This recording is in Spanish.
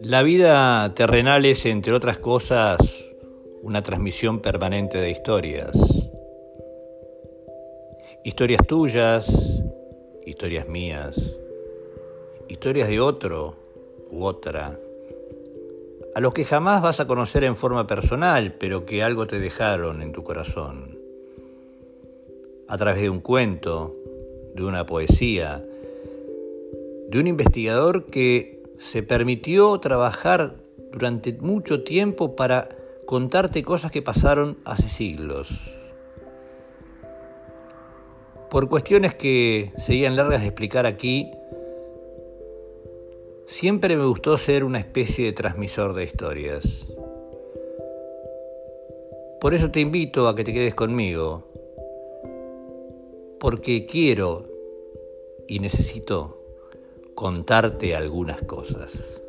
La vida terrenal es, entre otras cosas, una transmisión permanente de historias. Historias tuyas, historias mías, historias de otro u otra, a los que jamás vas a conocer en forma personal, pero que algo te dejaron en tu corazón. A través de un cuento, de una poesía, de un investigador que se permitió trabajar durante mucho tiempo para contarte cosas que pasaron hace siglos. Por cuestiones que serían largas de explicar aquí, siempre me gustó ser una especie de transmisor de historias. Por eso te invito a que te quedes conmigo, porque quiero y necesito contarte algunas cosas.